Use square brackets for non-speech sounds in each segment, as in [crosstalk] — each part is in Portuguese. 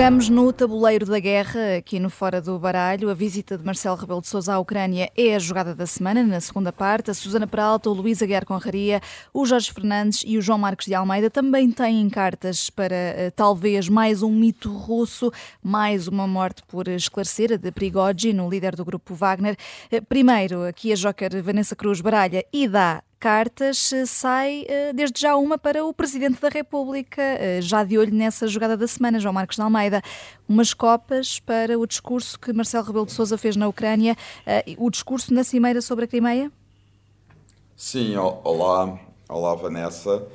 Jogamos no tabuleiro da guerra, aqui no Fora do Baralho. A visita de Marcelo Rebelo de Sousa à Ucrânia é a jogada da semana, na segunda parte. A Susana Peralta, o Luís Aguiar Conraria, o Jorge Fernandes e o João Marcos de Almeida também têm cartas para uh, talvez mais um mito russo, mais uma morte por esclarecer, a de Prigogine, o líder do grupo Wagner. Uh, primeiro, aqui a Joker Vanessa Cruz baralha e dá cartas, eh, sai eh, desde já uma para o Presidente da República, eh, já de olho nessa jogada da semana, João Marcos de Almeida. Umas copas para o discurso que Marcelo Rebelo de Sousa fez na Ucrânia, o discurso na Cimeira sobre a Crimeia? Sim, olá, olá Vanessa.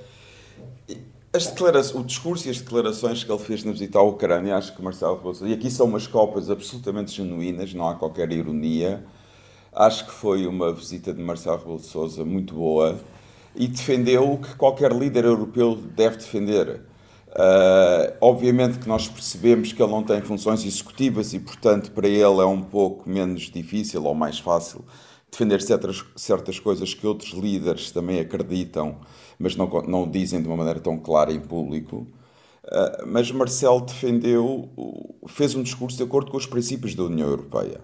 As declarações, o discurso e as declarações que ele fez na visita à Ucrânia, acho que Marcelo Rebelo e aqui são umas copas absolutamente genuínas, não há qualquer ironia, Acho que foi uma visita de Marcelo Rebelo de Sousa muito boa e defendeu o que qualquer líder europeu deve defender. Uh, obviamente que nós percebemos que ele não tem funções executivas e, portanto, para ele é um pouco menos difícil ou mais fácil defender certas, certas coisas que outros líderes também acreditam, mas não, não dizem de uma maneira tão clara em público. Uh, mas Marcelo defendeu, fez um discurso de acordo com os princípios da União Europeia.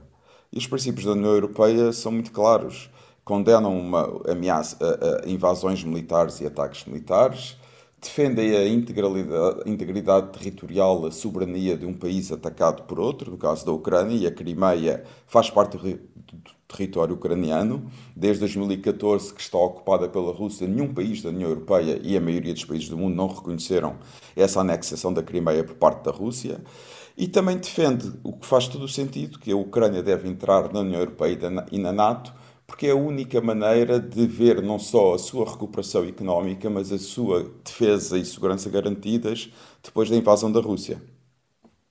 E os princípios da União Europeia são muito claros. Condenam uma ameaça, a, a invasões militares e ataques militares, defendem a integridade, integridade territorial, a soberania de um país atacado por outro, no caso da Ucrânia, e a Crimeia faz parte do, do território ucraniano. Desde 2014 que está ocupada pela Rússia, nenhum país da União Europeia e a maioria dos países do mundo não reconheceram essa anexação da Crimeia por parte da Rússia. E também defende o que faz todo o sentido, que a Ucrânia deve entrar na União Europeia e na NATO, porque é a única maneira de ver não só a sua recuperação económica, mas a sua defesa e segurança garantidas depois da invasão da Rússia.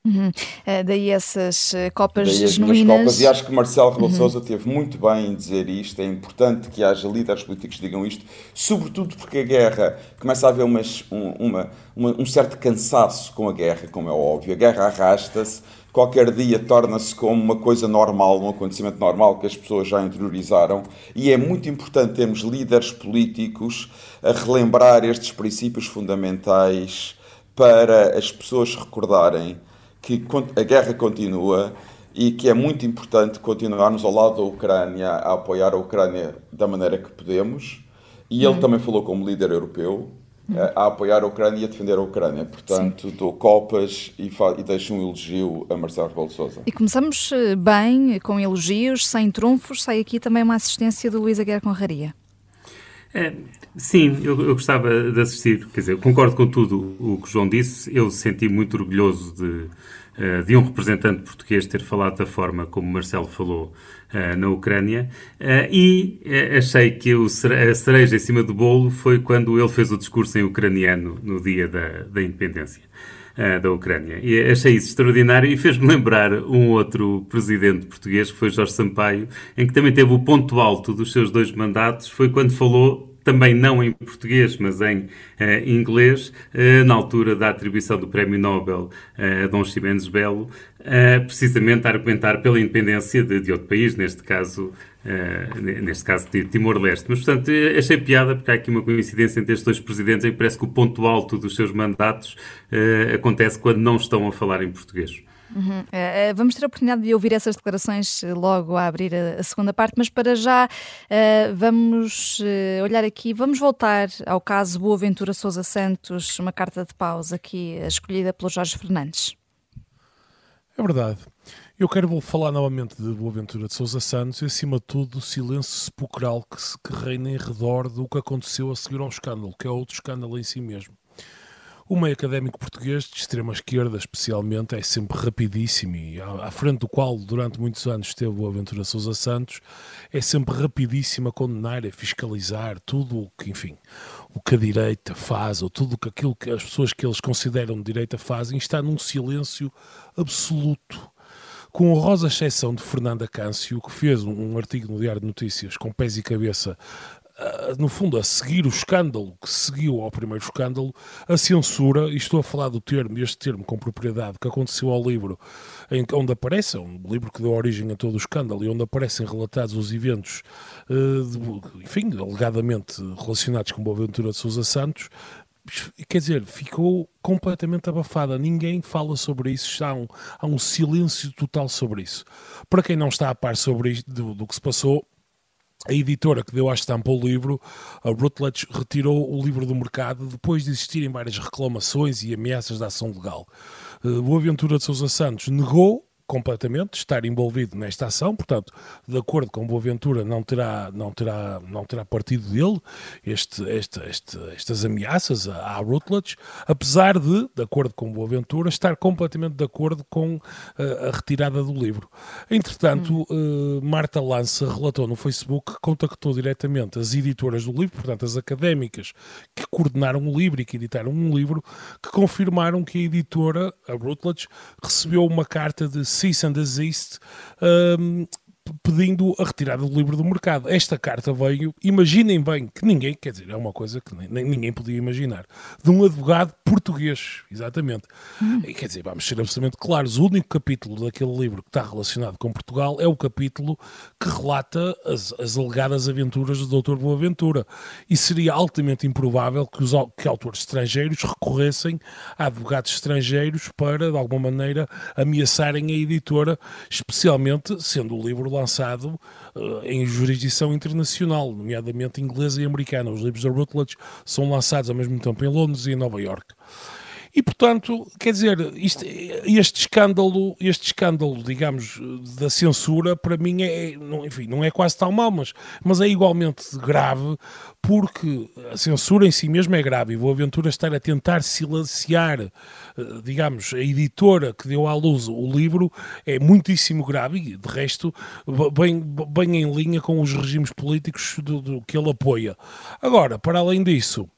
Uhum. Uh, daí essas uh, copas daí genuínas. Copas, e acho que Marcelo Rebelo uhum. Sousa teve muito bem em dizer isto. É importante que haja líderes políticos que digam isto, sobretudo porque a guerra começa a haver umas, um, uma, uma, um certo cansaço com a guerra, como é óbvio. A guerra arrasta-se, qualquer dia torna-se como uma coisa normal, um acontecimento normal que as pessoas já interiorizaram. E é muito importante termos líderes políticos a relembrar estes princípios fundamentais para as pessoas recordarem que a guerra continua e que é muito importante continuarmos ao lado da Ucrânia, a apoiar a Ucrânia da maneira que podemos. E ele uhum. também falou como líder europeu uhum. a apoiar a Ucrânia e a defender a Ucrânia. Portanto, Sim. dou copas e, e deixo um elogio a Marcelo Rebelo de Sousa. E começamos eh, bem, com elogios, sem trunfos. Sai aqui também uma assistência do Luís Aguiar Conraria. É, sim, eu, eu, gostava de assistir, quer dizer, concordo com tudo o que o João disse, eu senti muito orgulhoso de, eh, de um representante português ter falado da forma como Marcelo falou uh, na Ucrânia. Uh, e achei que o, a cereja em cima do bolo foi quando ele fez o discurso em ucraniano no dia da, da independência da Ucrânia. E achei isso extraordinário e fez-me lembrar um outro presidente português, que foi Jorge Sampaio, em que também teve o ponto alto dos seus dois mandatos, foi quando falou também não em português, mas em uh, inglês, uh, na altura da atribuição do Prémio Nobel uh, a Dom Ximenes Belo, precisamente a argumentar pela independência de, de outro país, neste caso, neste caso de Timor-Leste. Mas, portanto, achei piada porque há aqui uma coincidência entre estes dois presidentes que parece que o ponto alto dos seus mandatos acontece quando não estão a falar em português. Uhum. Uh, vamos ter a oportunidade de ouvir essas declarações logo a abrir a, a segunda parte, mas para já uh, vamos uh, olhar aqui, vamos voltar ao caso Boaventura Sousa Santos, uma carta de pausa aqui escolhida pelo Jorge Fernandes. É verdade. Eu quero falar novamente de Boaventura de Sousa Santos e, acima de tudo, do silêncio sepulcral que, que reina em redor do que aconteceu a seguir ao escândalo, que é outro escândalo em si mesmo. O meio académico português, de extrema esquerda especialmente, é sempre rapidíssimo e à, frente do qual durante muitos anos esteve o Aventura Sousa Santos, é sempre rapidíssimo a condenar, a fiscalizar tudo o que, enfim, o que a direita faz ou tudo aquilo que as pessoas que eles consideram de direita fazem está num silêncio absoluto. Com a rosa exceção de Fernanda Câncio, que fez um, artigo no Diário de Notícias com pés e cabeça no fundo, a seguir o escândalo que seguiu ao primeiro escândalo, a censura, e estou a falar do termo, este termo com propriedade, que aconteceu ao livro, em, onde aparece, é um livro que deu origem a todo o escândalo, e onde aparecem relatados os eventos, de, enfim, alegadamente relacionados com Boaventura de Sousa Santos, quer dizer, ficou completamente abafada. Ninguém fala sobre isso, há um, há um silêncio total sobre isso. Para quem não está a par sobre isto, do, do que se passou, a editora que deu à estampa o livro, a Rutledge, retirou o livro do mercado depois de existirem várias reclamações e ameaças de ação legal. Uh, Boaventura de Sousa Santos negou completamente estar envolvido nesta ação, portanto, de acordo com Boaventura, não terá, não terá, não terá partido dele este, este, este, estas ameaças à, Rutledge, apesar de, de acordo com Boaventura, estar completamente de acordo com uh, a retirada do livro. Entretanto, hum. uh, Marta Lança relatou no Facebook que contactou diretamente as editoras do livro, portanto, as académicas que coordenaram o livro e que editaram um livro, que confirmaram que a editora, a Rutledge, recebeu uma carta de cease and desist um, pedindo a retirada do livro do mercado. Esta carta veio, imaginem bem, que ninguém, quer dizer, é uma coisa que nem, ninguém podia imaginar, de um advogado português, exatamente. Hum. E, quer dizer, vamos ser absolutamente claros, o único capítulo daquele livro que está relacionado com Portugal é o capítulo que relata as, as alegadas aventuras do Dr. Boaventura. E seria altamente improvável que, os, que autores estrangeiros recorressem a advogados estrangeiros para, de alguma maneira, ameaçarem a editora, especialmente sendo o livro lançado uh, em jurisdição internacional, nomeadamente inglesa e americana. Os livros da Routledge são lançados ao mesmo tempo em Londres e em Nova York. E, portanto, quer dizer, isto, este escândalo, este escândalo, digamos, da censura, para mim é, não, enfim, não é quase tão mau, mas, mas é igualmente grave, porque a censura em si mesmo é grave, e vou aventura estar a tentar silenciar, eh, digamos, a editora que deu à luz o livro é muitíssimo grave, e de resto, bem, bem em linha com os regimes políticos do, do que ele apoia. Agora, para além disso,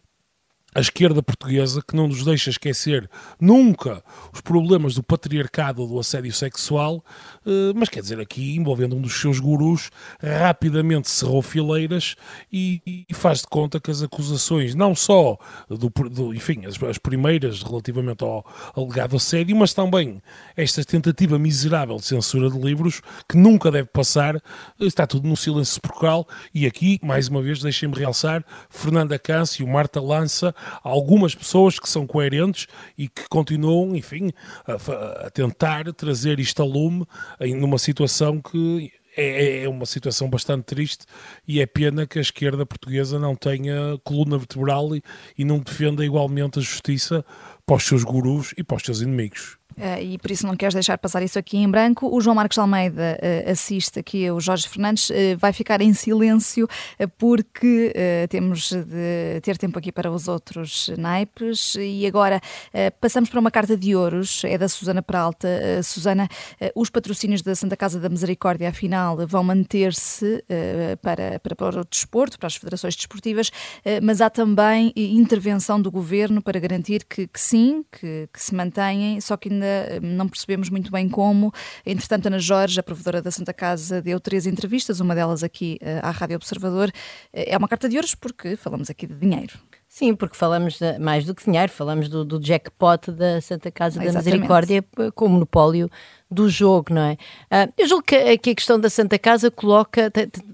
a esquerda portuguesa que não nos deixa esquecer nunca os problemas do patriarcado, do assédio sexual, mas quer dizer, aqui envolvendo um dos seus gurus, rapidamente cerrou fileiras e, e faz de conta que as acusações, não só do, do enfim, as, as, primeiras relativamente ao alegado assédio, mas também esta tentativa miserável de censura de livros, que nunca deve passar, está tudo no silêncio sepulcral, e aqui, mais uma vez, deixem-me realçar, Fernanda Câncio, Marta Lança, algumas pessoas que são coerentes e que continuam, enfim, a, a tentar trazer isto a lume numa situação que é, é, uma situação bastante triste e é pena que a esquerda portuguesa não tenha coluna vertebral e, e não defenda igualmente a justiça para os seus gurus e para os seus inimigos. Uh, e por isso não queres deixar passar isso aqui em branco. O João Marcos Almeida uh, assiste aqui o Jorge Fernandes, uh, vai ficar em silêncio porque temos de ter tempo aqui para os outros naipes. E agora passamos para uma carta de ouros, é da Susana Peralta. Susana, os patrocínios da Santa Casa da Misericórdia, afinal, vão manter-se para, para, para o desporto, para as federações desportivas, mas há também intervenção do governo para garantir que, que sim, que, que se mantêm, só que ainda ainda hum, não percebemos muito bem como. Entretanto, Ana Jorge, a provedora da Santa Casa, deu três entrevistas, uma delas aqui eh, à Rádio Observador. Eh, é uma carta de ouros porque falamos aqui de dinheiro. Sim, porque falamos mais do que dinheiro, falamos do, do jackpot da Santa Casa da Misericórdia com o monopólio do jogo, não é? Uh, eu julgo que, que, a questão da Santa Casa coloca,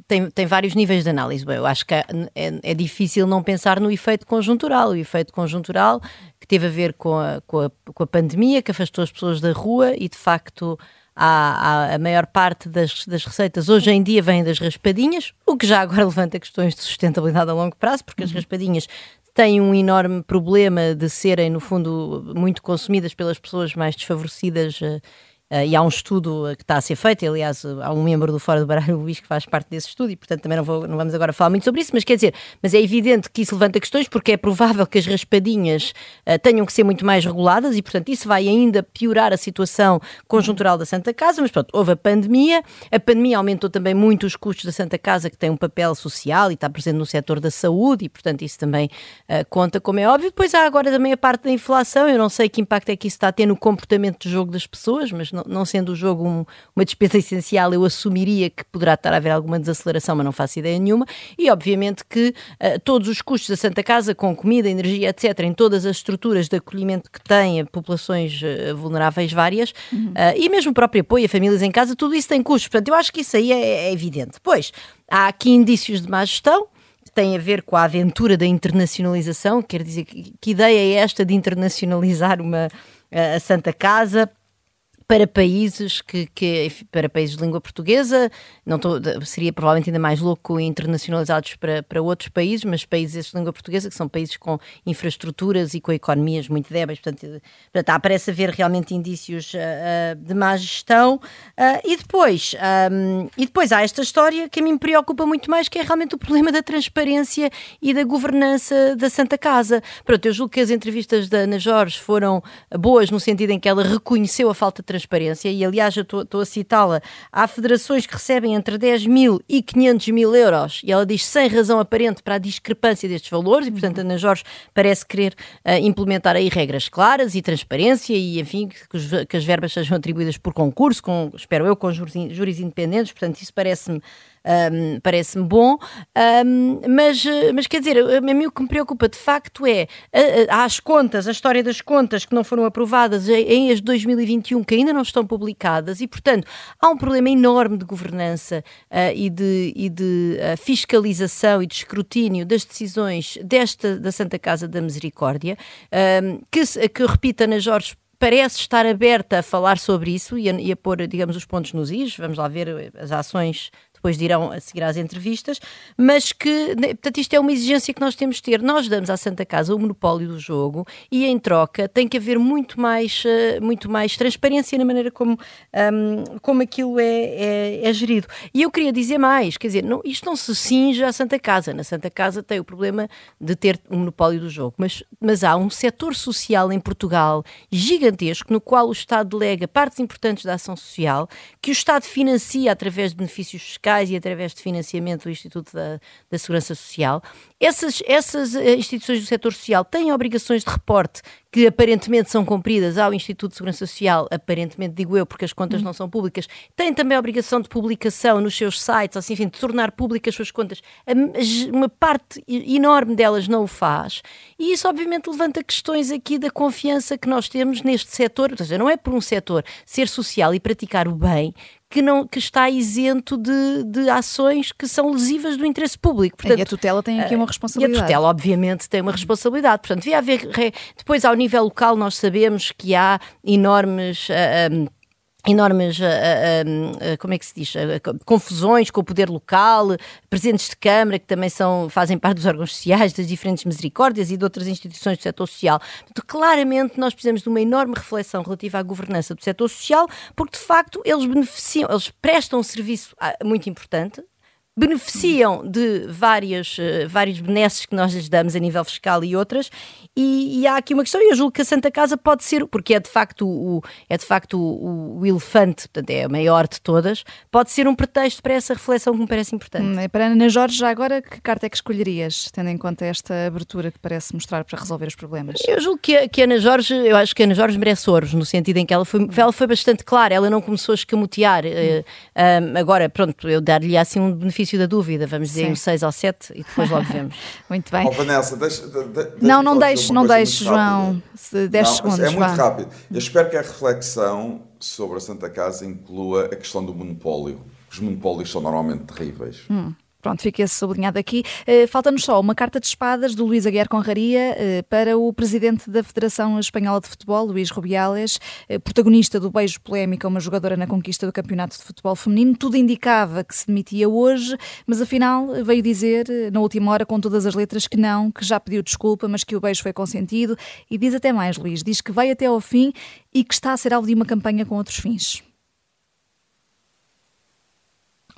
tem, tem vários níveis de análise. Bem, eu acho que é, é, é, difícil não pensar no efeito conjuntural. O efeito conjuntural que teve a ver com a, com a, com a pandemia, que afastou as pessoas da rua e, de facto, a, a, maior parte das, das, receitas hoje em dia vem das raspadinhas, o que já agora [laughs] levanta questões de sustentabilidade a longo prazo, porque as uhum. raspadinhas têm um enorme problema de serem, no fundo, muito consumidas pelas pessoas mais desfavorecidas uh, e há um estudo que está a ser feito, aliás, há um membro do Fora do Baralho Luís que faz parte desse estudo e, portanto, também não, vou, não vamos agora falar muito sobre isso, mas quer dizer, mas é evidente que isso levanta questões porque é provável que as raspadinhas uh, tenham que ser muito mais reguladas e, portanto, isso vai ainda piorar a situação conjuntural da Santa Casa, mas pronto, houve a pandemia, a pandemia aumentou também muito os custos da Santa Casa, que tem um papel social e está presente no setor da saúde e, portanto, isso também uh, conta, como é óbvio. Depois há agora também a parte da inflação, eu não sei que impacto é que isso está a ter no comportamento de jogo das pessoas, mas não, não sendo o jogo um, uma despesa essencial, eu assumiria que poderá estar a haver alguma desaceleração, mas não faço ideia nenhuma. E obviamente que uh, todos os custos da Santa Casa, com comida, energia, etc., em todas as estruturas de acolhimento que tem a populações uh, vulneráveis várias, uhum. uh, e mesmo o próprio apoio a famílias em casa, tudo isso tem custos. Portanto, eu acho que isso aí é, é evidente. Pois, há aqui indícios de má gestão tem a ver com a aventura da internacionalização, quer dizer, que, que ideia é esta de internacionalizar uma, a Santa Casa? Para países que, que, para países de língua portuguesa, não tô, seria provavelmente ainda mais louco internacionalizados para, para outros países, mas países de língua portuguesa que são países com infraestruturas e com economias muito débeis, portanto, portanto parece haver realmente indícios uh, de má gestão. Uh, e depois, um, e depois há esta história que a mim me preocupa muito mais, que é realmente o problema da transparência e da governança da Santa Casa. Pronto, eu julgo que as entrevistas da Ana Jorge foram boas no sentido em que ela reconheceu a falta de transparência, e aliás eu estou a citá-la, há federações que recebem entre 10 mil e 500 mil euros, e ela diz sem razão aparente para a discrepância destes valores, e portanto Ana Jorge parece querer uh, implementar aí regras claras e transparência, e enfim, que, os, que as verbas sejam atribuídas por concurso, com, espero eu, com júris, júris independentes, portanto isso parece-me um, parece-me bom, um, mas, mas quer dizer, a mim o que me preocupa de facto é as contas, a história das contas que não foram aprovadas em as de 2021 que ainda não estão publicadas e, portanto, há um problema enorme de governança uh, e de, e de uh, fiscalização e de escrutínio das decisões desta da Santa Casa da Misericórdia, um, que, que repita na Jorge parece estar aberta a falar sobre isso e a, e a pôr, digamos, os pontos nos is. Vamos lá ver as ações depois dirão a seguir às entrevistas, mas que, né, portanto, isto é uma exigência que nós temos de ter. Nós damos à Santa Casa o monopólio do jogo e, em troca, tem que haver muito mais, eh, muito mais transparência na maneira como, um, como aquilo é, é, é, gerido. E eu queria dizer mais, quer dizer, não, isto não se cinge à Santa Casa. Na Santa Casa tem o problema de ter o monopólio do jogo, mas, mas há um setor social em Portugal gigantesco no qual o Estado delega partes importantes da ação social, que o Estado financia através de benefícios fiscais fiscais e através de financiamento do Instituto da, da Segurança Social. Essas, essas eh, instituições do setor social têm obrigações de reporte que aparentemente são cumpridas ao Instituto de Segurança Social, aparentemente digo eu, porque as contas hum. não são públicas, têm também a obrigação de publicação nos seus sites, assim, enfim, de tornar públicas as suas contas. Uma parte enorme delas não o faz. E isso, obviamente, levanta questões aqui da confiança que nós temos neste setor, ou seja, não é por um setor ser social e praticar o bem que, não, que está isento de, de ações que são lesivas do interesse público. Portanto, e a tutela tem aqui uma responsabilidade. E a tutela, obviamente, tem uma responsabilidade. Portanto, devia haver. Depois, ao nível local, nós sabemos que há enormes. Uh, ah, um, ah, enormes, uh, uh, como é que se diz, confusões com o poder local, presidentes de Câmara que também são, fazem parte dos órgãos sociais, das diferentes misericórdias e de outras instituições do setor social. Portanto, claramente nós precisamos de uma enorme reflexão relativa à governança do setor social, porque de facto eles beneficiam, eles prestam um serviço muito importante, beneficiam de várias, vários benesses que nós lhes damos a nível fiscal e outras, e, e, há aqui uma questão, e eu julgo que a Santa Casa pode ser, porque é de facto o, é de facto o, o, elefante, portanto é a maior de todas, pode ser um pretexto para essa reflexão que me parece importante. Hum, para Ana Jorge, já agora, que carta é que escolherias, tendo em conta esta abertura que parece mostrar para resolver os problemas? Eu julgo que, que a Ana Jorge, eu acho que a Ana Jorge merece ouros, no sentido em que ela foi, ela foi bastante clara, ela não começou a escamotear. Hum. Uh, agora, pronto, eu dar-lhe assim um benefício da dúvida, vamos dizer Sim. um 6 ou 7 e depois logo vemos. [laughs] Muito bem. Oh, Vanessa, deixa, deixa, não, não deixe não deixe, João. 10 não, segundos. É muito vá. rápido. Eu espero que a reflexão sobre a Santa Casa inclua a questão do monopólio. Os monopólios são normalmente terríveis. Hum. Pronto, fica sublinhado aqui. Uh, Falta-nos só uma carta de espadas do Luís Aguiar Conraria uh, para o presidente da Federação Espanhola de Futebol, Luís Rubiales, uh, protagonista do beijo polémico a uma jogadora na conquista do Campeonato de Futebol Feminino. Tudo indicava que se demitia hoje, mas afinal veio dizer, na última hora, com todas as letras, que não, que já pediu desculpa, mas que o beijo foi consentido. E diz até mais, Luís, diz que vai até ao fim e que está a ser alvo de uma campanha com outros fins.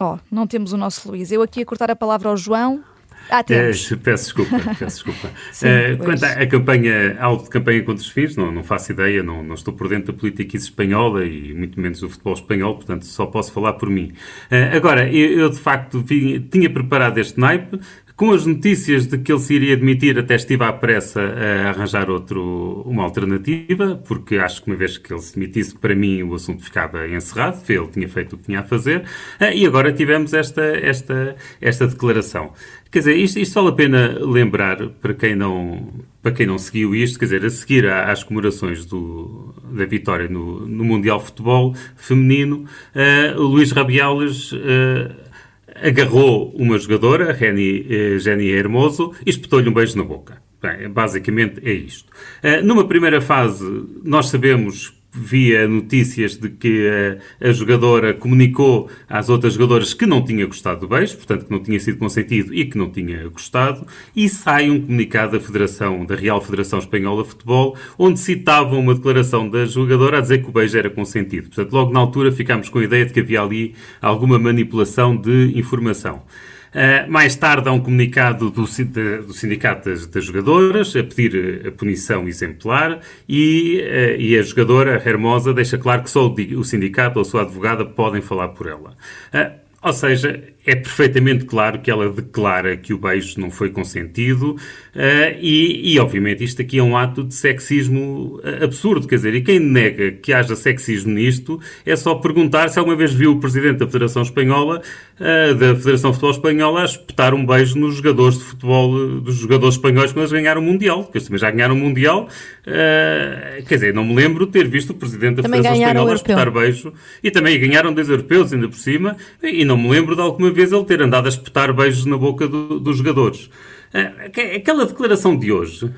Oh, não temos o nosso Luís. Eu aqui a cortar a palavra ao João. Ah, temos. É, peço desculpa, [laughs] peço desculpa. Sim, uh, quanto à campanha, algo de campanha contra os filhos, não, não faço ideia, não, não estou por dentro da política espanhola e muito menos do futebol espanhol, portanto só posso falar por mim. Uh, agora, eu, eu, de facto vi, tinha preparado este naipe, com as notícias de que ele se iria demitir, até estive à pressa a arranjar outro, uma alternativa, porque acho que uma vez que ele se demitisse, para mim o assunto ficava encerrado, ele tinha feito o que tinha a fazer, ah, e agora tivemos esta, esta, esta declaração. Quer dizer, isto, isto vale a pena lembrar para quem não, para quem não seguiu isto, quer dizer, a seguir às comemorações do, da vitória no, no Mundial Futebol Feminino, uh, Luís Rabiales uh, agarrou uma jogadora, Reni, eh, Jenny Hermoso, e espetou-lhe um beijo na boca. Bem, basicamente é isto. Uh, numa primeira fase, nós sabemos via notícias de que a, a, jogadora comunicou às outras jogadoras que não tinha gostado do beijo, portanto que não tinha sido consentido e que não tinha gostado, e sai um comunicado da Federação, da Real Federação Espanhola de Futebol, onde citavam uma declaração da jogadora a dizer que o beijo era consentido. Portanto, logo na altura ficámos com a ideia de que havia ali alguma manipulação de informação. Uh, mais tarde há um comunicado do, do Sindicato das, das, Jogadoras a pedir a punição exemplar e, uh, e a jogadora Hermosa deixa claro que só o, o, sindicato ou a sua advogada podem falar por ela. Uh, ou seja, é perfeitamente claro que ela declara que o beijo não foi consentido uh, e, e, obviamente, isto aqui é um ato de sexismo eh, absurdo. Quer dizer, e quem nega que haja sexismo nisto é só perguntar se alguma vez viu o Presidente da Federação Espanhola, uh, da Federação de Futebol Espanhola, a espetar um beijo nos jogadores de futebol, dos jogadores espanhóis quando eles ganharam o Mundial. Porque eles também já ganharam o Mundial. Uh, quer dizer, não me lembro de ter visto o Presidente da também Federação Espanhola a espetar beijo. E também ganharam dois europeus, ainda por cima. E não me lembro de alguma vez ele ter andado a espetar beijos na boca do, dos jogadores. Eh, aquela declaração de hoje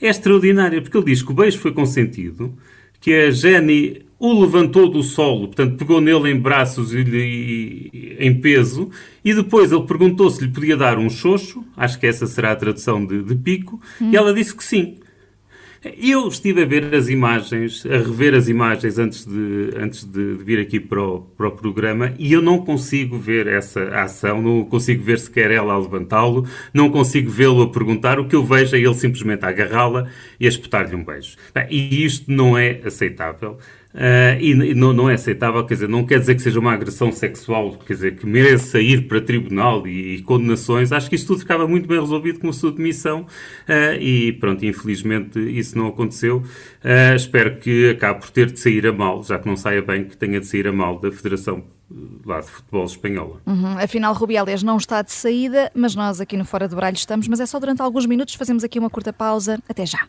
é extraordinária, porque ele diz que o beijo foi consentido, que a Jenny o levantou do solo, portanto, pegou nele em braços e, e em peso, e depois ele perguntou se lhe podia dar um xoxo, acho que essa será a tradução de, de pico, hum. e ela disse que sim. Eu estive a ver as imagens, a rever as imagens antes de, antes de vir aqui para o, para o programa e eu não consigo ver essa ação, não consigo ver sequer ela a levantá-lo, não consigo vê-lo a perguntar. O que eu vejo é ele simplesmente a agarrá-la e a espetar-lhe um beijo. E isto não é aceitável. Uh, e, e não, não, é aceitável, quer dizer, não quer dizer que seja uma agressão sexual, quer dizer, que mereça ir para tribunal e, e condenações. Acho que isto tudo ficava muito bem resolvido com a sua demissão uh, e pronto, infelizmente isso não aconteceu. Uh, espero que acabe por ter de sair a mal, já que não saia bem, que tenha de sair a mal da Federação lá de Futebol Espanhola. Uhum. Afinal, Rubiales não está de saída, mas nós aqui no Fora do Baralho estamos, mas é só durante alguns minutos, fazemos aqui uma curta pausa. Até já.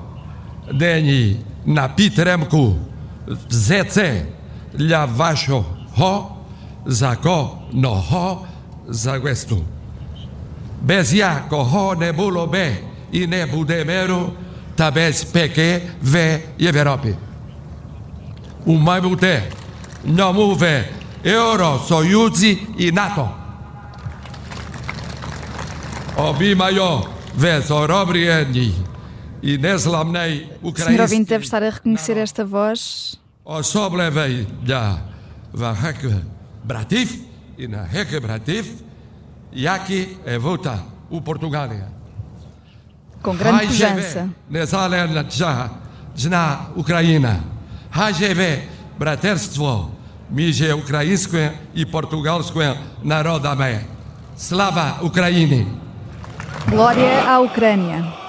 Deni na pitremku zece waszo ho zako no ho zaguestu. Bez jako ho ne było be i ne bude meru, peke ve je veropi. U mai bute, no move Euro, Sojuzi i NATO. Obi majo, Senhor ouvinte deve estar a reconhecer esta voz. Com grande pujança. Na Ukraina. Hajewe braterstwo między ukraińskim i portugalskim narodami. Slava Ukraini! Glória à Ucrânia.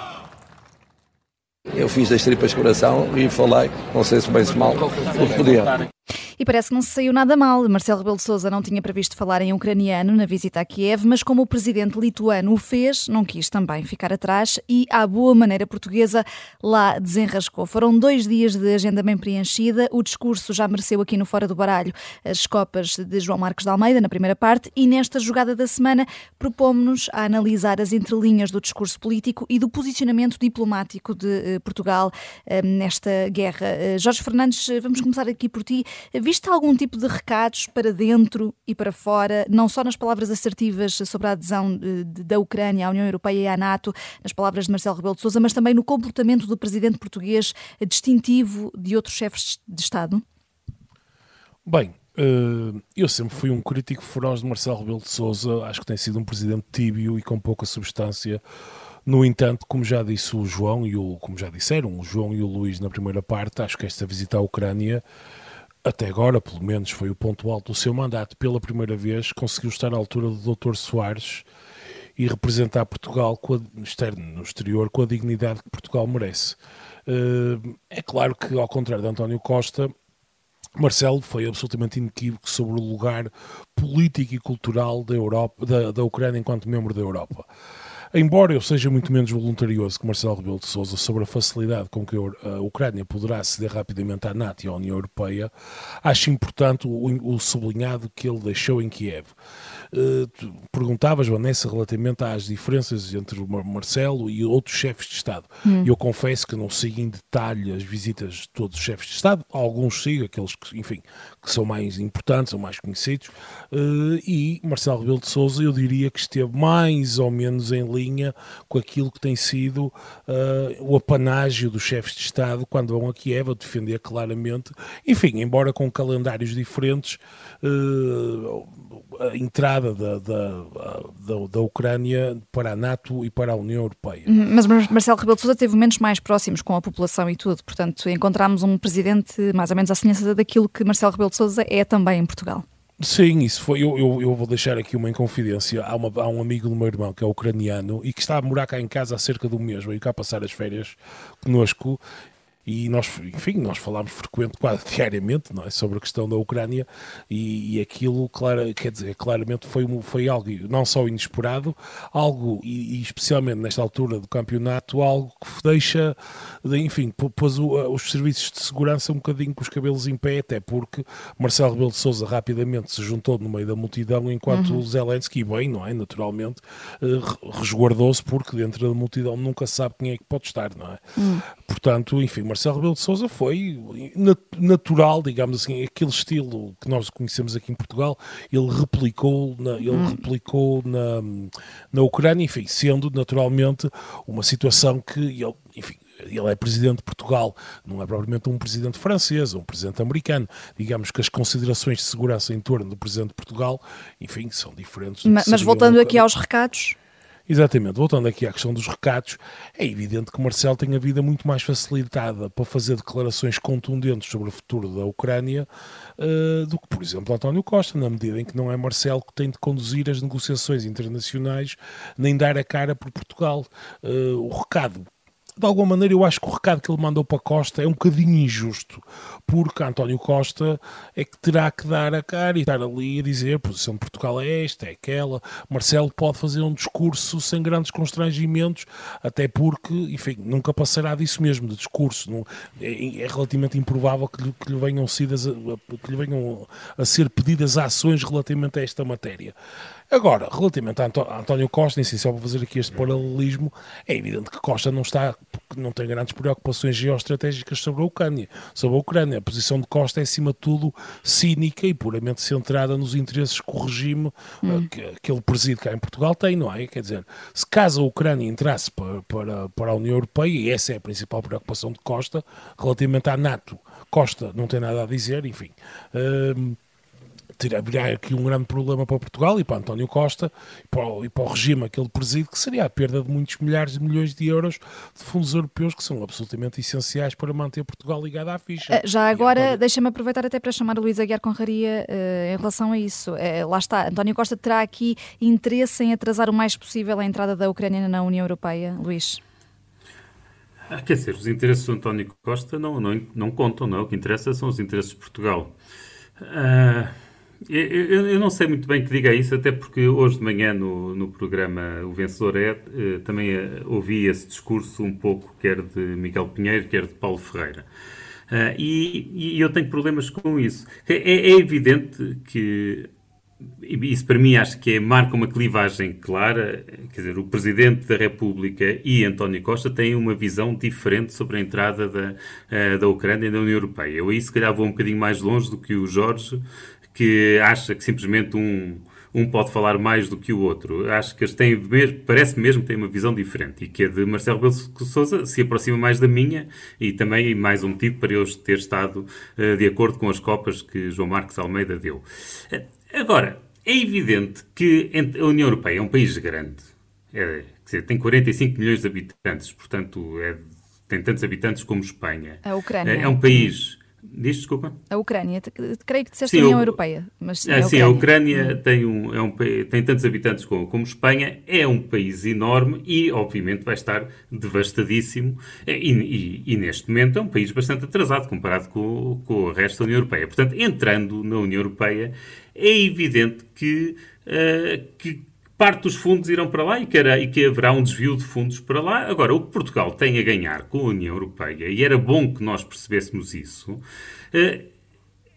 Eu fiz das tripas coração e falei, não sei se bem se mal, o que podia. E parece que não se saiu nada mal. Marcelo Rebelo de Sousa não tinha previsto falar em ucraniano na visita a Kiev, mas como o presidente lituano o fez, não quis também ficar atrás e, à boa maneira portuguesa, lá desenrascou. Foram dois dias de agenda bem preenchida. O discurso já mereceu aqui no Fora do Baralho as copas de João Marcos de Almeida, na primeira parte, e nesta jogada da semana propomos-nos a analisar as entrelinhas do discurso político e do posicionamento diplomático de eh, Portugal eh, nesta guerra. Eh, Jorge Fernandes, vamos começar aqui por ti. Viste algum tipo de recados para dentro e para fora, não só nas palavras assertivas sobre a adesão da Ucrânia à União Europeia e à NATO, nas palavras de Marcelo Rebelo de Sousa, mas também no comportamento do presidente português distintivo de outros chefes de Estado? Bem, eu sempre fui um crítico feroz de Marcelo Rebelo de Sousa. Acho que tem sido um presidente tíbio e com pouca substância. No entanto, como já disse o João e o, como já disseram, o João e o Luís na primeira parte, acho que esta visita à Ucrânia até agora, pelo menos, foi o ponto alto do seu mandato. Pela primeira vez, conseguiu estar à altura do Dr. Soares e representar Portugal a, externo, no exterior com a dignidade que Portugal merece. Uh, é claro que, ao contrário de António Costa, Marcelo foi absolutamente inequívoco sobre o lugar político e cultural da, Europa, da, da Ucrânia enquanto membro da Europa. Embora eu seja muito menos voluntarioso que Marcelo Rebelo de Sousa sobre a facilidade com que a Ucrânia poderá aceder rapidamente à NATO e à União Europeia, acho importante o, o sublinhado que ele deixou em Kiev. Uh, perguntavas, Vanessa, relativamente às diferenças entre o Marcelo e outros chefes de Estado. Hum. Eu confesso que não sigo em detalhe as visitas de todos os chefes de Estado, alguns sigo, aqueles que, enfim, que são mais importantes ou mais conhecidos, uh, e Marcelo Rebelo de Sousa, eu diria que esteve mais ou menos em linha linha com aquilo que tem sido uh, o apanágio dos chefes de Estado quando vão a Kiev a defender claramente, enfim, embora com calendários diferentes, uh, a entrada da, da, da, da, Ucrânia para a NATO e para a União Europeia. Uhum, mas Marcelo Rebelo de Sousa teve momentos mais próximos com a população e tudo, portanto encontramos um presidente mais ou menos à semelhança daquilo que Marcelo Rebelo de Sousa é também em Portugal. Sim, isso foi. Eu, eu, eu, vou deixar aqui uma inconfidência. Há, uma, há um amigo do meu irmão que é ucraniano e que está a morar cá em casa há cerca de um mês, veio cá passar as férias conosco e nós, enfim, nós falámos frequente, quase diariamente, não é, sobre a questão da Ucrânia e, e aquilo, claro, quer dizer, claramente foi, foi algo não só inesperado, algo, e, e especialmente nesta altura do campeonato, algo que deixa, enfim, pôs os serviços de segurança um bocadinho com os cabelos em pé, até porque Marcelo Rebelo de Sousa rapidamente se juntou no meio da multidão, enquanto uhum. o Zelensky, bem, não é, naturalmente, eh, resguardou-se porque dentro da multidão nunca sabe quem é que pode estar, não é? Uhum. Portanto, enfim, Marcelo Rebelo de Sousa foi natural, digamos assim, aquele estilo que nós conhecemos aqui em Portugal, ele replicou na, ele hum. replicou na, na Ucrânia, enfim, sendo naturalmente uma situação que ele, enfim, ele é presidente de Portugal, não é propriamente um presidente francês, um presidente americano. Digamos que as considerações de segurança em torno do presidente de Portugal, enfim, são diferentes. Mas, mas voltando aqui aos recados, Exatamente, voltando aqui à questão dos recados, é evidente que Marcelo tem a vida muito mais facilitada para fazer declarações contundentes sobre o futuro da Ucrânia uh, do que, por exemplo, António Costa, na medida em que não é Marcelo que tem de conduzir as negociações internacionais nem dar a cara por Portugal. Uh, o recado de alguma maneira eu acho que o recado que ele mandou para Costa é um bocadinho injusto, porque António Costa é que terá que dar a cara e estar ali a dizer a posição de Portugal é esta, é aquela. Marcelo pode fazer um discurso sem grandes constrangimentos, até porque, enfim, nunca passará disso mesmo, de discurso. Não, é, é, relativamente improvável que lhe, que lhe venham que lhe venham a ser pedidas ações relativamente a esta matéria. Agora, relativamente a António Costa, se é para fazer aqui este paralelismo, é evidente que Costa não está, não tem grandes preocupações geoestratégicas sobre a Ucrânia. Sobre a Ucrânia, a posição de Costa é, acima de tudo, cínica e puramente centrada nos interesses que o regime hum. que, que ele preside cá em Portugal tem, não é? Quer dizer, se caso a Ucrânia entrasse para, para, para a União Europeia, e essa é a principal preocupação de Costa, relativamente à NATO, Costa não tem nada a dizer, enfim. Hum, haverá aqui um grande problema para Portugal e para António Costa e para, o, e para o regime que ele preside, que seria a perda de muitos milhares de milhões de euros de fundos europeus que são absolutamente essenciais para manter Portugal ligado à ficha. Eh, já agora, António... deixa-me aproveitar até para chamar o Luís Aguiar Conraria uh, em relação a isso. Uh, lá está, António Costa terá aqui interesse em atrasar o mais possível a entrada da Ucrânia na União Europeia, Luís? Ah, quer dizer, os interesses do António Costa não, não, não contam, não. O que interessa são os interesses de Portugal. Uh, eu, eu, não sei muito bem que diga isso, até porque hoje de manhã no, no programa O Vencedor é, uh, também uh, ouvi esse discurso um pouco, quer de Miguel Pinheiro, quer de Paulo Ferreira. Uh, e, e, eu tenho problemas com isso. É, é evidente que isso para mim acho que é, marca uma clivagem clara, quer dizer, o Presidente da República e António Costa têm uma visão diferente sobre a entrada da, uh, da Ucrânia na União Europeia. Eu aí se calhar vou um bocadinho mais longe do que o Jorge, que acha que simplesmente um, um pode falar mais do que o outro. Acho que eles têm, parece mesmo que têm uma visão diferente e que a de Marcelo Rebelo de Sousa se aproxima mais da minha e também mais um motivo para eu ter estado uh, de acordo com as copas que João Marcos Almeida deu. Agora, é evidente que a União Europeia é um país grande. É, dizer, tem 45 milhões de habitantes, portanto, é, tem tantos habitantes como Espanha. A Ucrânia. É, é um país. Diz, desculpa? A Ucrânia, creio que disseste sim, a União. Europeia. Mas sim, ah, sim a Ucrânia, hum. tem, um, é um, tem tantos habitantes como, como Espanha, é um país enorme e, obviamente, vai estar devastadíssimo. E, e, e, neste momento é um país bastante atrasado comparado com, com o resto da União Europeia. Portanto, entrando na União Europeia, é evidente que, uh, que parte dos fundos irão para lá e que, era, e que haverá um desvio de fundos para lá. Agora, o que Portugal tem a ganhar com a União Europeia, e era bom que nós percebêssemos isso, uh,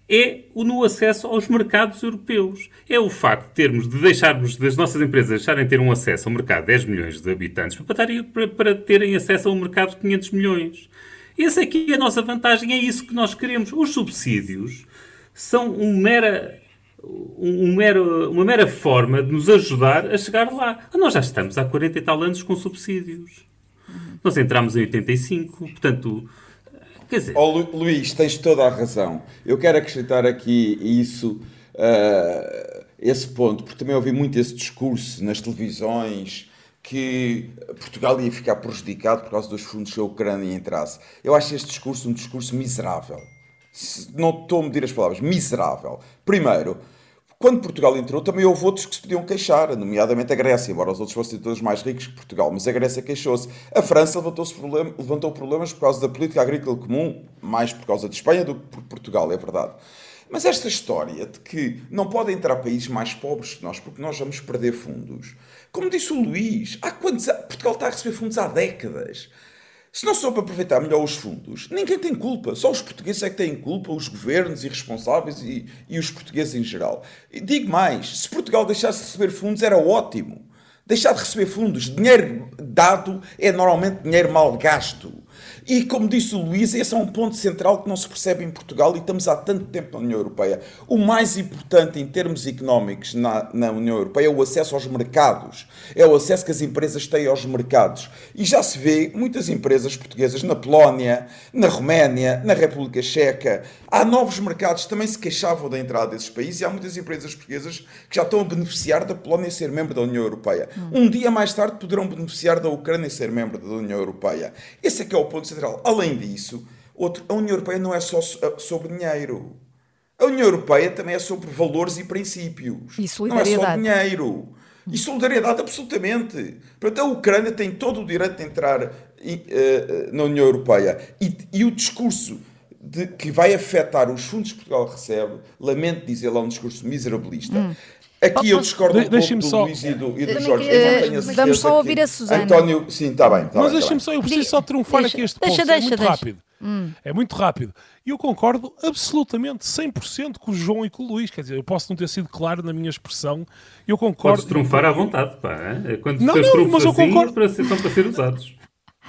é o no acesso aos mercados europeus. É o facto de termos de deixarmos das nossas empresas deixarem ter um acesso ao mercado de 10 milhões de habitantes para, para, para terem acesso a um mercado de 500 milhões. Essa aqui é a nossa vantagem, é isso que nós queremos. Os subsídios são um mera um mero, uma mera forma de nos ajudar a chegar lá. Nós já estamos há 40 e tal anos com subsídios. Nós entramos em 85, portanto, quer dizer... Oh, Luís, tens toda a razão. Eu quero acrescentar aqui isso, uh, esse ponto, porque também ouvi muito esse discurso nas televisões que Portugal ia ficar prejudicado por causa dos fundos que a Ucrânia entrasse. Eu acho este discurso um discurso miserável. Não estou a medir as palavras. Miserável. Primeiro, quando Portugal entrou, também houve outros que se podiam queixar, nomeadamente a Grécia, embora os outros fossem todos mais ricos que Portugal, mas a Grécia queixou-se. A França levantou, problem levantou problemas por causa da política agrícola comum, mais por causa de Espanha do que por Portugal, é verdade. Mas esta história de que não podem entrar países mais pobres que nós porque nós vamos perder fundos, como disse o Luís, há quantos... Portugal está a receber fundos há décadas. Se não soube aproveitar melhor os fundos, ninguém tem culpa. Só os portugueses é que têm culpa, os governos irresponsáveis e, e os portugueses em geral. E digo mais: se Portugal deixasse de receber fundos, era ótimo. Deixar de receber fundos, dinheiro dado é normalmente dinheiro mal gasto. E, como disse o Luís, esse é um ponto central que não se percebe em Portugal e estamos há tanto tempo na União Europeia. O mais importante em termos económicos na, na União Europeia é o acesso aos mercados, é o acesso que as empresas têm aos mercados. E já se vê muitas empresas portuguesas na Polónia, na Roménia, na República Checa. Há novos mercados que também se queixavam da entrada desses países e há muitas empresas portuguesas que já estão a beneficiar da Polónia ser membro da União Europeia. Hum. Um dia mais tarde poderão beneficiar da Ucrânia ser membro da União Europeia. Esse é que é o ponto Central. Além disso, outro, a União Europeia não é só sobre dinheiro. A União Europeia também é sobre valores e princípios. E solidariedade. Não é só dinheiro. E solidariedade, absolutamente. Portanto, a Ucrânia tem todo o direito de entrar uh, na União Europeia. E, e o discurso de, que vai afetar os fundos que Portugal recebe, lamento dizer lá um discurso miserabilista. Hum. Aqui eu discordo de, um pouco do só... Luís e do, e do Jorge. Uh, vamos só ouvir a Susana. António, sim, está bem. Tá Mas tá deixem-me só, eu preciso só trunfar deixa, aqui este deixa, ponto. Deixa, é muito deixa. rápido. Hum. É muito rápido. E eu concordo absolutamente 100% com o João e com o Luís. Quer dizer, eu posso não ter sido claro na minha expressão. Eu concordo. Podes trunfar à vontade, pá. Quando não, os teus mas eu assim, concordo. Para ser, são para ser usados.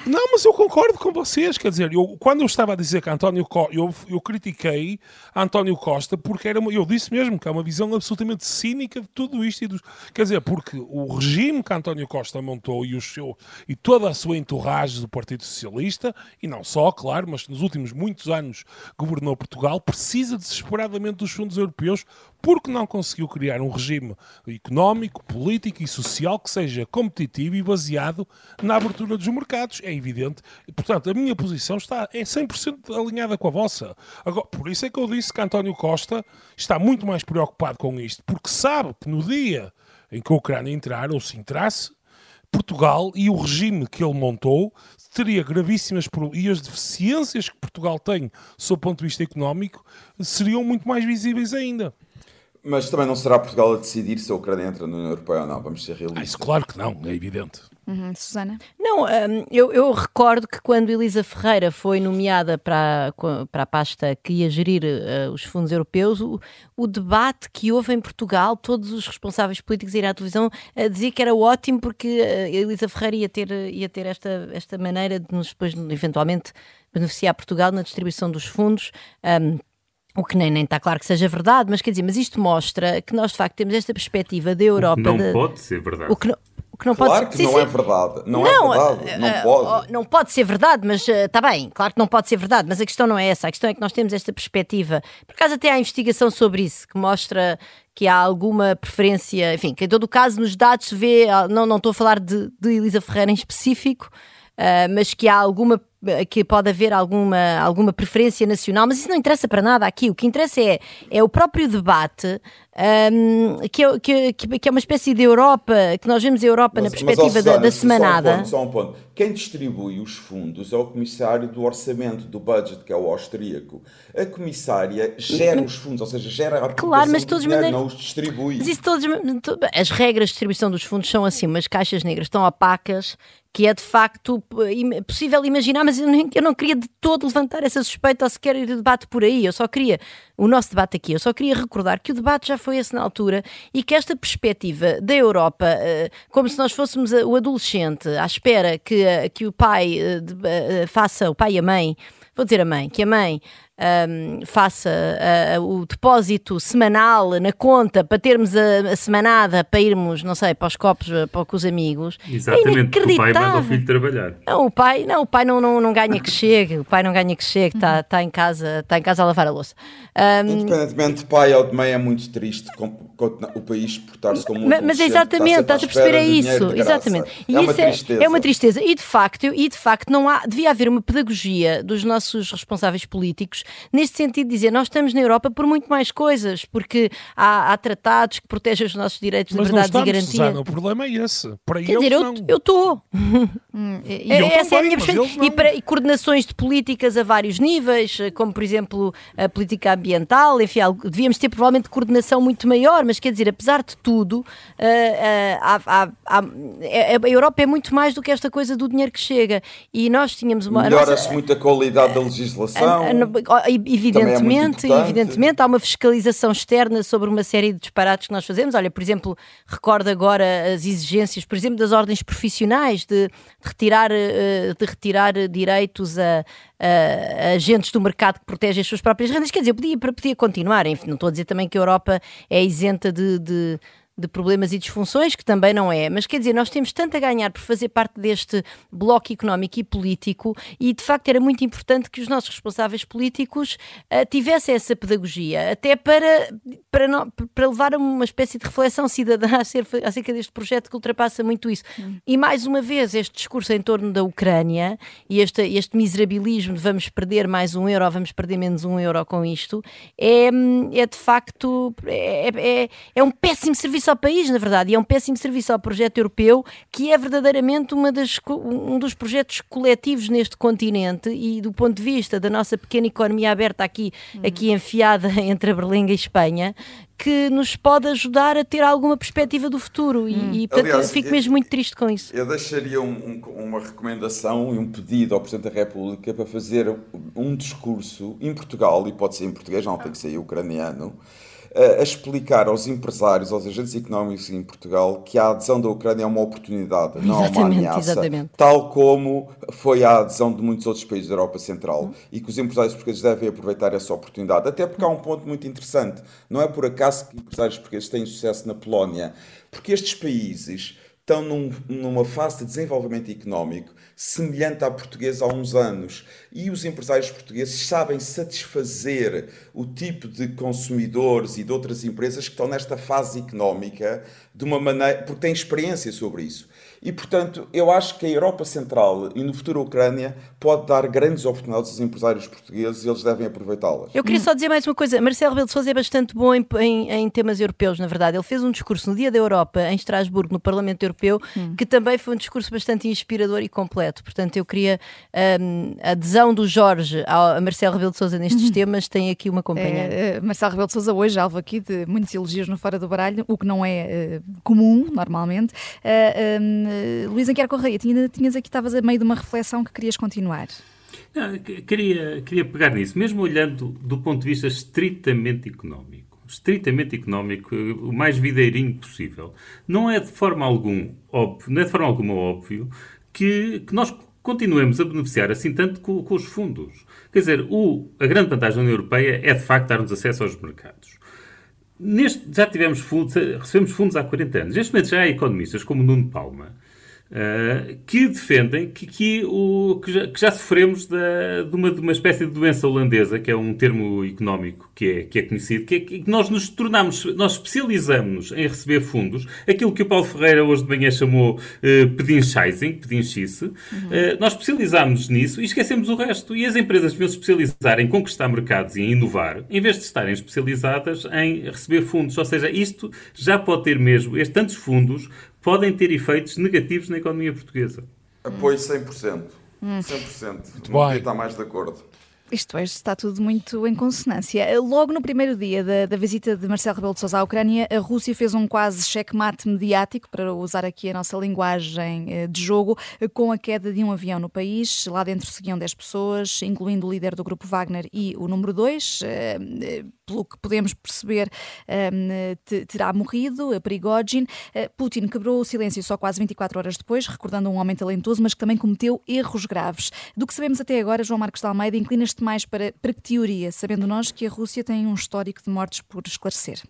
Não, mas eu concordo com vocês. Quer dizer, eu, quando eu estava a dizer que António Costa, eu, eu critiquei António Costa porque era eu disse mesmo que é uma visão absolutamente cínica de tudo isto. E dos, quer dizer, porque o regime que António Costa montou e, o seu, e toda a sua entourage do Partido Socialista, e não só, claro, mas nos últimos muitos anos governou Portugal, precisa desesperadamente dos fundos europeus porque não conseguiu criar um regime económico, político e social que seja competitivo e baseado na abertura dos mercados. É evidente. Portanto, a minha posição está, é 100% alinhada com a vossa. Agora, por isso é que eu disse que António Costa está muito mais preocupado com isto, porque sabe que no dia em que a Ucrânia entrar, ou se entrasse, Portugal e o regime que ele montou teria gravíssimas e as deficiências que Portugal tem sob o ponto de vista económico seriam muito mais visíveis ainda. Mas também não será Portugal a decidir se a Ucrânia entra na União Europeia ou não, vamos ser realistas. Ah, isso claro que não, é evidente. Uhum. Susana? Não, um, eu, eu, recordo que quando Elisa Ferreira foi nomeada para, para a pasta que ia gerir uh, os fundos europeus, o, o, debate que houve em Portugal, todos os responsáveis políticos irem à televisão a dizer que era ótimo porque uh, Elisa Ferreira ia ter, ia ter esta, esta maneira de nos depois, eventualmente, beneficiar Portugal na distribuição dos fundos. Um, o que nem, nem está claro que seja verdade, mas quer dizer, mas isto mostra que nós de facto temos esta perspectiva da Europa. Não de, pode ser verdade. O que não, o que não claro pode que não é verdade. Não, não é verdade. Não uh, pode. Uh, não pode ser verdade, mas está uh, bem. Claro que não pode ser verdade, mas a questão não é essa. A questão é que nós temos esta perspectiva. Por acaso até há investigação sobre isso, que mostra que há alguma preferência, enfim, que em todo o caso nos dados se vê, não, não estou a falar de, de Elisa Ferreira em específico, uh, mas que há alguma que pode haver alguma, alguma preferência nacional, mas isso não interessa para nada aqui. O que interessa é, é o próprio debate, um, que, é, que, que, é uma espécie de Europa, que nós vemos a Europa mas, na perspectiva mas, Susana, da, da semanada. Só um, ponto, só um ponto. Quem distribui os fundos é o comissário do orçamento, do budget, que é o austríaco. A comissária gera os fundos, ou seja, gera a claro, mas todos dinheiro, não os distribui. Mas isso todos, as regras de distribuição dos fundos são assim, umas caixas negras tão opacas que é de facto possível imaginar, mas eu não, queria de todo levantar essa suspeita ou sequer ir de debate por aí. Eu só queria, o nosso debate aqui, eu só queria recordar que o debate já foi esse na altura e que esta perspectiva da Europa, eh, como se nós fôssemos o adolescente à espera que, eh, que o pai eh, faça, o pai e a mãe, vou dizer a mãe, que a mãe um, faça uh, o depósito semanal na conta para termos a, a, semanada para irmos, não sei, para os copos uh, para, com os amigos. É Exatamente, é o pai manda o filho trabalhar. Não, o pai, não, o pai não, não, não ganha que chegue, o pai não ganha que chegue, está tá em, casa, tá em casa a lavar a louça. Um, Independentemente de pai ou de mãe, é muito triste com, com o país portar-se como um Mas, mas exatamente, estás a perceber, é isso, exatamente. E é isso uma é, é, uma tristeza. E de facto, e de facto não há, devia haver uma pedagogia dos nossos responsáveis políticos neste sentido de dizer nós estamos na Europa por muito mais coisas, porque há, há tratados que protegem os nossos direitos, Mas liberdades não estamos, e garantias. o problema é esse. Para Quer dizer, eu estou. Hum, essa é a minha perspectiva. E, para, e coordenações de políticas a vários níveis, como por exemplo a política ambiental, enfim, devíamos ter provavelmente coordenação muito maior, mas quer dizer, apesar de tudo, a, a, a, a Europa é muito mais do que esta coisa do dinheiro que chega. E nós tínhamos uma. Melhora-se muito a qualidade da legislação. Evidentemente, é evidentemente, há uma fiscalização externa sobre uma série de disparates que nós fazemos. Olha, por exemplo, recordo agora as exigências, por exemplo, das ordens profissionais de, de retirar, eh, de retirar direitos a, a, a, agentes do mercado que protegem as suas próprias rendas. Quer dizer, podia, podia continuar. Enfim, não estou a dizer também que a Europa é isenta de, de de problemas e disfunções, que também não é, mas quer dizer, nós temos tanto a ganhar por fazer parte deste bloco económico e político e de facto era muito importante que os nossos responsáveis políticos uh, tivessem essa pedagogia, até para, para, não, para levar a uma espécie de reflexão cidadã [laughs] acerca deste projeto que ultrapassa muito isso. Hum. E mais uma vez, este discurso em torno da Ucrânia e este, este miserabilismo de vamos perder mais um euro, vamos perder menos um euro com isto, é, é de facto é, é, é um péssimo serviço serviço ao país, na verdade, e é um péssimo serviço ao projeto europeu, que é verdadeiramente uma das, um dos projetos coletivos neste continente e do ponto de vista da nossa pequena economia aberta aqui, uhum. aqui enfiada [laughs] entre a Berlenga e a Espanha, que nos pode ajudar a ter alguma perspectiva do futuro. E, hum. e portanto, Aliás, fico mesmo muito triste com isso. Eu deixaria um, um, uma recomendação e um pedido ao Presidente da República para fazer um discurso em Portugal, e pode ser em português, não tem que ser ucraniano, a explicar aos empresários, aos agentes económicos em Portugal, que a adesão da Ucrânia é uma oportunidade, não é uma ameaça. Exatamente. Tal como foi a adesão de muitos outros países da Europa Central. Uhum. E que os empresários portugueses devem aproveitar essa oportunidade. Até porque há um ponto muito interessante. Não é por acaso que empresários portugueses têm sucesso na Polónia. Porque estes países estão num, numa fase de desenvolvimento económico semelhante à portuguesa há uns anos. E os empresários portugueses sabem satisfazer o tipo de consumidores e de outras empresas que estão nesta fase económica de uma maneira, porque têm experiência sobre isso. E, portanto, eu acho que a Europa Central e no futuro a Ucrânia pode dar grandes oportunidades aos empresários portugueses e eles devem aproveitá-las. Eu queria só dizer mais uma coisa. Marcelo Rebelo de Sousa é bastante bom em, em, em, temas europeus, na verdade. Ele fez um discurso no Dia da Europa, em Estrasburgo, no Parlamento Europeu, hum. que também foi um discurso bastante inspirador e completo. Portanto, eu queria um, a adesão do Jorge a Marcelo Rebelo de Sousa nestes hum. temas, tem aqui uma companheira. É, Marcelo Rebelo de Sousa hoje, alvo aqui de muitos elogios no Fora do Baralho, o que não é uh, comum, normalmente. Uh, um, Luísa Guiar Correia, tinha, tinhas aqui, estavas a meio de uma reflexão que querias continuar. Não, queria, queria pegar nisso, mesmo olhando do ponto de vista estritamente económico, estritamente económico, o mais videirinho possível, não é de forma algum óbvio, não é de forma alguma óbvio que, que nós continuemos a beneficiar assim tanto com, com os fundos. Quer dizer, o, a grande vantagem da União Europeia é de facto dar-nos acesso aos mercados. Neste, já tivemos fundos, recebemos fundos há 40 anos. Neste momento já há economistas como Nuno Palma, Uh, que defendem que, que, o, que, já, que já sofremos da, de, uma, de uma espécie de doença holandesa, que é um termo económico que é, que é conhecido, que é que nós nos tornamos, nós especializamos em receber fundos, aquilo que o Paulo Ferreira hoje de manhã chamou uh, pedinchizing, pedinchice, uhum. uh, nós especializamos nisso e esquecemos o resto. E as empresas deviam se especializar em conquistar mercados e em inovar, em vez de estarem especializadas em receber fundos. Ou seja, isto já pode ter mesmo, estes tantos fundos podem ter efeitos negativos na economia portuguesa. Apoio 100%. Hum. 100%. Muito não podia estar mais de acordo. Isto hoje está tudo muito em consonância. Logo no primeiro dia da, da, visita de Marcelo Rebelo de Sousa à Ucrânia, a Rússia fez um quase checkmate mediático, para usar aqui a nossa linguagem eh, de jogo, com a queda de um avião no país. Lá dentro seguiam 10 pessoas, incluindo o líder do grupo Wagner e o número 2. Eh, eh, pelo que podemos perceber, terá morrido, a Prigogine. Putin quebrou o silêncio só quase 24 horas depois, recordando um homem talentoso, mas que também cometeu erros graves. Do que sabemos até agora, João Marcos de Almeida mais para, para que teoria, sabendo nós que a Rússia tem um histórico de mortes por esclarecer?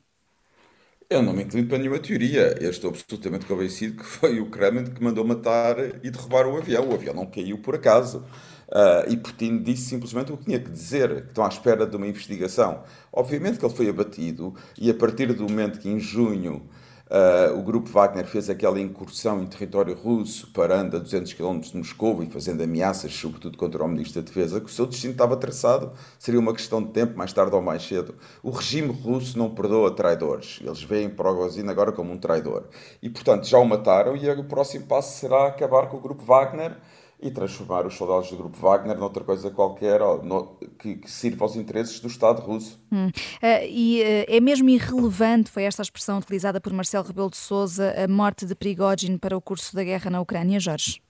Eu não me inclino para nenhuma teoria. Eu estou absolutamente convencido que foi o Kremlin que mandou matar e derrubar o avião. O avião não caiu por acaso. Uh, e Putin disse simplesmente o que tinha que dizer, que estão à espera de uma investigação. Obviamente que ele foi abatido, e a partir do momento que em junho Uh, o grupo Wagner fez aquela incursão em território russo, parando a 200 km de Moscou e fazendo ameaças, sobretudo contra o Ministro da Defesa, que o seu destino estava traçado, seria uma questão de tempo, mais tarde ou mais cedo. O regime russo não perdoa traidores. Eles veem Progozhin agora como um traidor. E, portanto, já o mataram e o próximo passo será acabar com o grupo Wagner e transformar os soldados do grupo Wagner noutra coisa qualquer no, que, que, sirva aos interesses do Estado russo. Hum. Uh, e uh, é mesmo irrelevante, foi esta a expressão utilizada por Marcelo Rebelo de Sousa, a morte de Prigogine para o curso da guerra na Ucrânia, Jorge?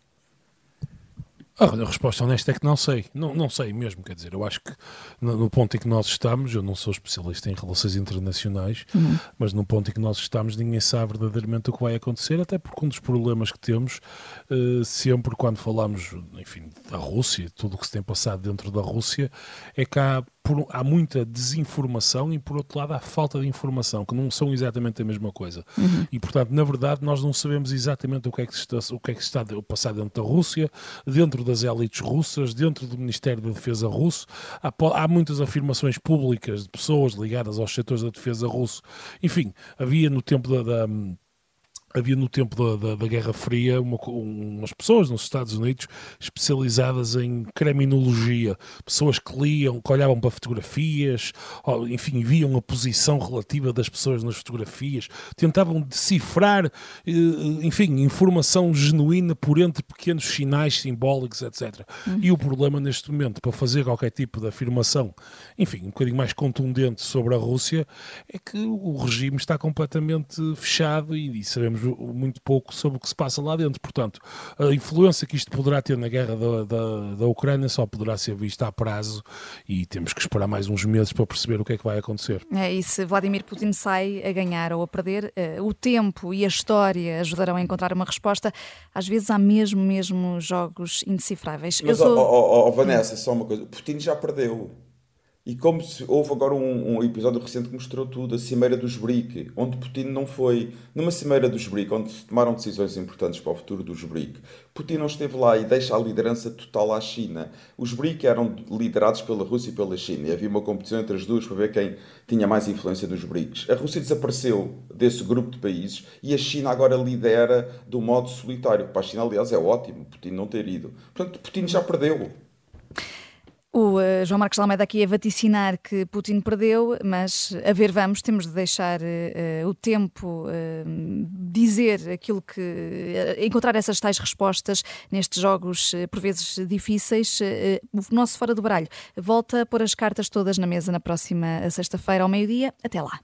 Ah, a resposta honesta é que não sei, não, não sei mesmo, quer dizer, eu acho que no, no ponto em que nós estamos, eu não sou especialista em relações internacionais, uhum. mas no ponto em que nós estamos ninguém sabe verdadeiramente o que vai acontecer, até porque um dos problemas que temos uh, sempre quando falamos, enfim, da Rússia, tudo o que se tem passado dentro da Rússia, é que há por, há muita desinformação e, por outro lado, há falta de informação, que não são exatamente a mesma coisa. Uhum. E, portanto, na verdade, nós não sabemos exatamente o que é que está, o que é que está a passar dentro da Rússia, dentro das elites russas, dentro do Ministério da Defesa russo. Há, há muitas afirmações públicas de pessoas ligadas aos setores da defesa russo. Enfim, havia no tempo da, da havia no tempo da, da, da Guerra Fria uma, umas pessoas nos Estados Unidos especializadas em criminologia, pessoas que liam, que olhavam para fotografias, enfim, viam a posição relativa das pessoas nas fotografias, tentavam decifrar, eh, enfim, informação genuína por entre pequenos sinais simbólicos, etc. Uhum. E o problema neste momento, para fazer qualquer tipo de afirmação, enfim, um bocadinho mais contundente sobre a Rússia, é que o regime está completamente fechado e sabemos muito pouco sobre o que se passa lá dentro. Portanto, a influência que isto poderá ter na guerra da, da, da Ucrânia só poderá ser vista a prazo e temos que esperar mais uns meses para perceber o que é que vai acontecer. É, e se Vladimir Putin sai a ganhar ou a perder, uh, o tempo e a história ajudarão a encontrar uma resposta. Às vezes há mesmo, mesmo jogos indecifráveis. Mas, sou... oh, oh, oh, Vanessa, só uma coisa. Putin já perdeu. E como se, houve agora um, um, episódio recente que mostrou tudo, a Cimeira dos BRIC, onde Putin não foi. Numa Cimeira dos BRIC, onde se tomaram decisões importantes para o futuro dos BRIC, Putin não esteve lá e deixa a liderança total à China. Os BRIC eram liderados pela Rússia e pela China, e havia uma competição entre as duas para ver quem tinha mais influência dos BRICS. A Rússia desapareceu desse grupo de países e a China agora lidera do modo solitário. Para a China, aliás, é ótimo Putin não ter ido. Portanto, Putin já perdeu. O uh, João Marcos Almeida aqui a vaticinar que Putin perdeu, mas a ver vamos, temos de deixar uh, o tempo uh, dizer aquilo que. encontrar essas tais respostas nestes jogos por vezes difíceis. o nosso Fora do Baralho volta a pôr as cartas todas na mesa na próxima sexta-feira ao meio-dia. Até lá.